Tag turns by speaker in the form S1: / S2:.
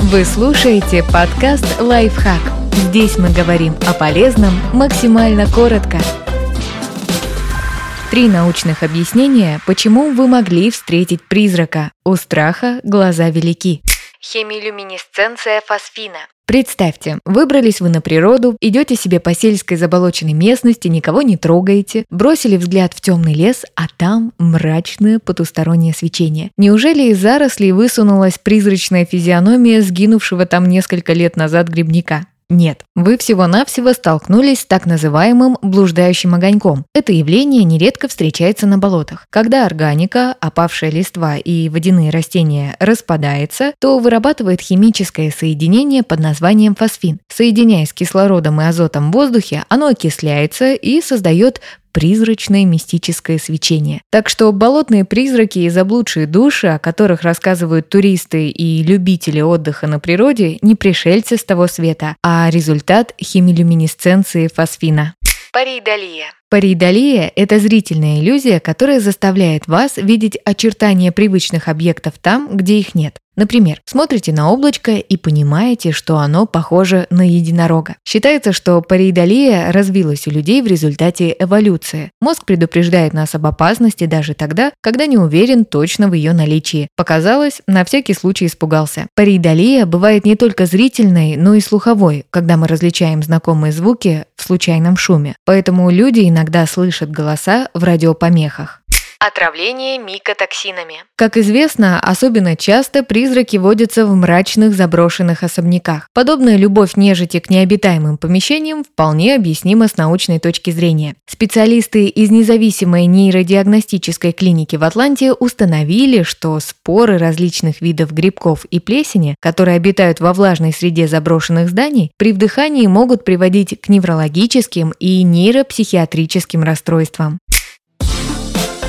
S1: Вы слушаете подкаст «Лайфхак». Здесь мы говорим о полезном максимально коротко. Три научных объяснения, почему вы могли встретить призрака. У страха глаза велики.
S2: Хемилюминесценция фосфина.
S1: Представьте, выбрались вы на природу, идете себе по сельской заболоченной местности, никого не трогаете, бросили взгляд в темный лес, а там мрачное потустороннее свечение. Неужели из зарослей высунулась призрачная физиономия сгинувшего там несколько лет назад грибника? Нет, вы всего-навсего столкнулись с так называемым блуждающим огоньком. Это явление нередко встречается на болотах. Когда органика, опавшая листва и водяные растения распадается, то вырабатывает химическое соединение под названием фосфин. Соединяясь с кислородом и азотом в воздухе, оно окисляется и создает призрачное мистическое свечение. Так что болотные призраки и заблудшие души, о которых рассказывают туристы и любители отдыха на природе, не пришельцы с того света, а результат химилюминесценции фосфина.
S2: Паридолия.
S1: Паридолия – это зрительная иллюзия, которая заставляет вас видеть очертания привычных объектов там, где их нет. Например, смотрите на облачко и понимаете, что оно похоже на единорога. Считается, что пареидолия развилась у людей в результате эволюции. Мозг предупреждает нас об опасности даже тогда, когда не уверен точно в ее наличии. Показалось, на всякий случай испугался. Пареидолия бывает не только зрительной, но и слуховой, когда мы различаем знакомые звуки в случайном шуме. Поэтому люди иногда слышат голоса в радиопомехах.
S2: Отравление микотоксинами.
S1: Как известно, особенно часто призраки водятся в мрачных заброшенных особняках. Подобная любовь нежити к необитаемым помещениям вполне объяснима с научной точки зрения. Специалисты из независимой нейродиагностической клиники в Атланте установили, что споры различных видов грибков и плесени, которые обитают во влажной среде заброшенных зданий, при вдыхании могут приводить к неврологическим и нейропсихиатрическим расстройствам.